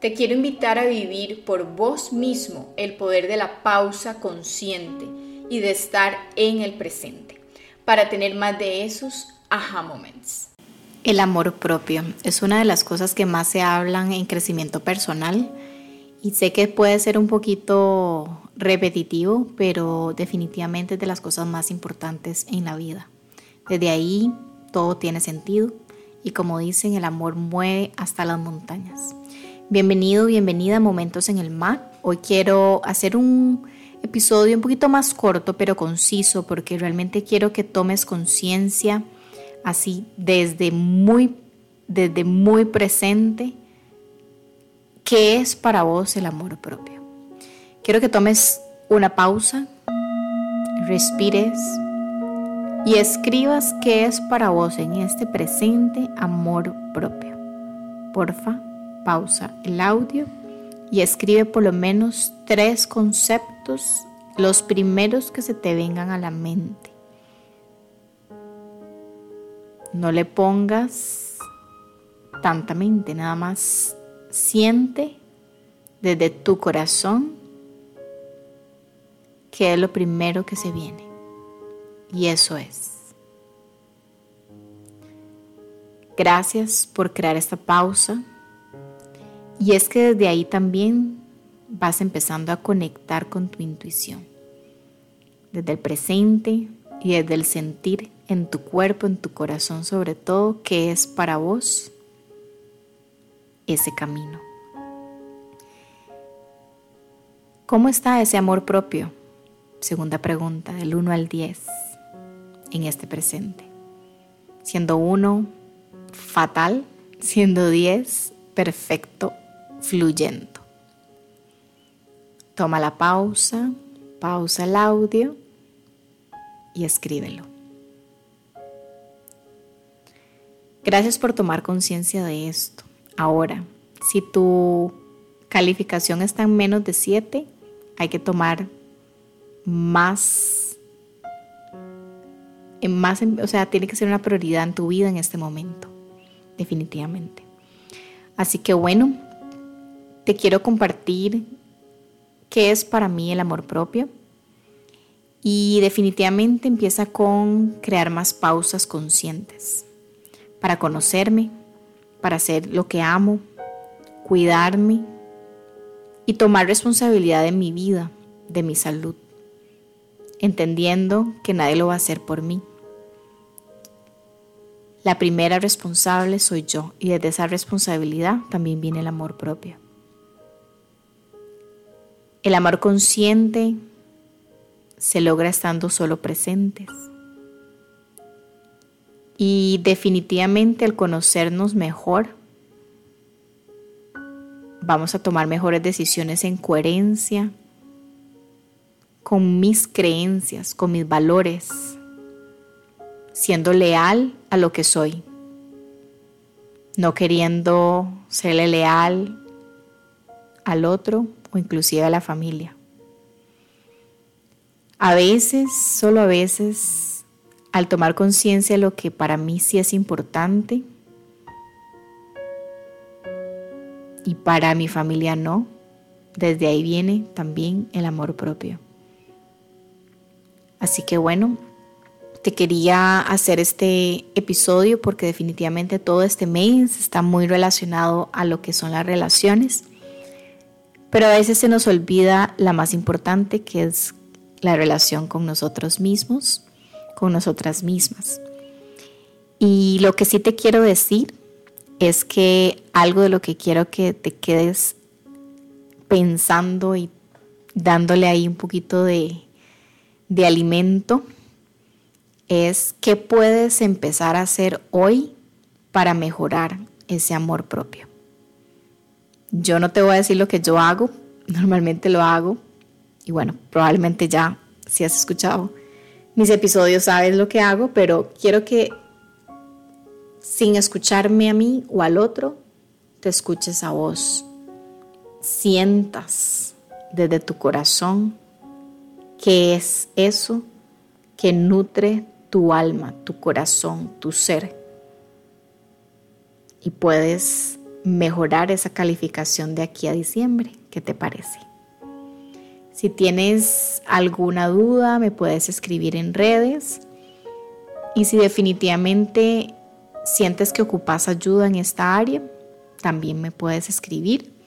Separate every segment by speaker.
Speaker 1: Te quiero invitar a vivir por vos mismo el poder de la pausa consciente y de estar en el presente para tener más de esos aha moments.
Speaker 2: El amor propio es una de las cosas que más se hablan en crecimiento personal y sé que puede ser un poquito repetitivo, pero definitivamente es de las cosas más importantes en la vida. Desde ahí todo tiene sentido y como dicen, el amor mueve hasta las montañas. Bienvenido, bienvenida a Momentos en el Mar. Hoy quiero hacer un episodio un poquito más corto pero conciso porque realmente quiero que tomes conciencia así desde muy, desde muy presente qué es para vos el amor propio. Quiero que tomes una pausa, respires y escribas qué es para vos en este presente amor propio. Porfa pausa el audio y escribe por lo menos tres conceptos, los primeros que se te vengan a la mente. No le pongas tanta mente, nada más siente desde tu corazón que es lo primero que se viene. Y eso es. Gracias por crear esta pausa y es que desde ahí también vas empezando a conectar con tu intuición, desde el presente y desde el sentir en tu cuerpo, en tu corazón sobre todo, que es para vos ese camino. ¿Cómo está ese amor propio? Segunda pregunta, del 1 al 10, en este presente. Siendo 1 fatal, siendo 10 perfecto fluyendo. Toma la pausa, pausa el audio y escríbelo. Gracias por tomar conciencia de esto. Ahora, si tu calificación está en menos de 7, hay que tomar más, más, o sea, tiene que ser una prioridad en tu vida en este momento, definitivamente. Así que bueno, te quiero compartir qué es para mí el amor propio. Y definitivamente empieza con crear más pausas conscientes para conocerme, para hacer lo que amo, cuidarme y tomar responsabilidad de mi vida, de mi salud, entendiendo que nadie lo va a hacer por mí. La primera responsable soy yo y desde esa responsabilidad también viene el amor propio. El amor consciente se logra estando solo presentes. Y definitivamente al conocernos mejor, vamos a tomar mejores decisiones en coherencia con mis creencias, con mis valores, siendo leal a lo que soy, no queriendo serle leal al otro o inclusive a la familia. A veces, solo a veces, al tomar conciencia de lo que para mí sí es importante y para mi familia no, desde ahí viene también el amor propio. Así que bueno, te quería hacer este episodio porque definitivamente todo este mes está muy relacionado a lo que son las relaciones pero a veces se nos olvida la más importante, que es la relación con nosotros mismos, con nosotras mismas. Y lo que sí te quiero decir es que algo de lo que quiero que te quedes pensando y dándole ahí un poquito de, de alimento es qué puedes empezar a hacer hoy para mejorar ese amor propio. Yo no te voy a decir lo que yo hago, normalmente lo hago, Y bueno, probablemente ya, si has escuchado mis episodios, sabes lo que hago, pero quiero que sin escucharme a mí o al otro, te escuches a vos. Sientas desde tu corazón qué es eso que nutre tu alma, tu corazón, tu ser. Y puedes mejorar esa calificación de aquí a diciembre. ¿Qué te parece? Si tienes alguna duda, me puedes escribir en redes. Y si definitivamente sientes que ocupas ayuda en esta área, también me puedes escribir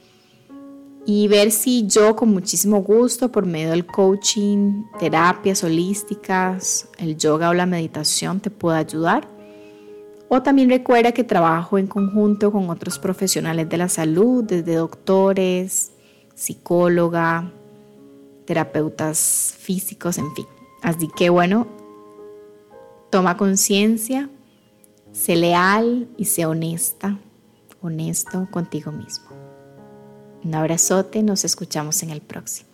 Speaker 2: y ver si yo con muchísimo gusto por medio del coaching, terapias holísticas, el yoga o la meditación te puedo ayudar. O también recuerda que trabajo en conjunto con otros profesionales de la salud, desde doctores, psicóloga, terapeutas físicos, en fin. Así que bueno, toma conciencia, sé leal y sé honesta, honesto contigo mismo. Un abrazote, nos escuchamos en el próximo.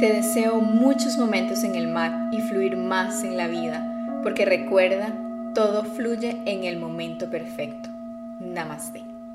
Speaker 1: Te deseo muchos momentos en el mar y fluir más en la vida, porque recuerda, todo fluye en el momento perfecto. Namaste.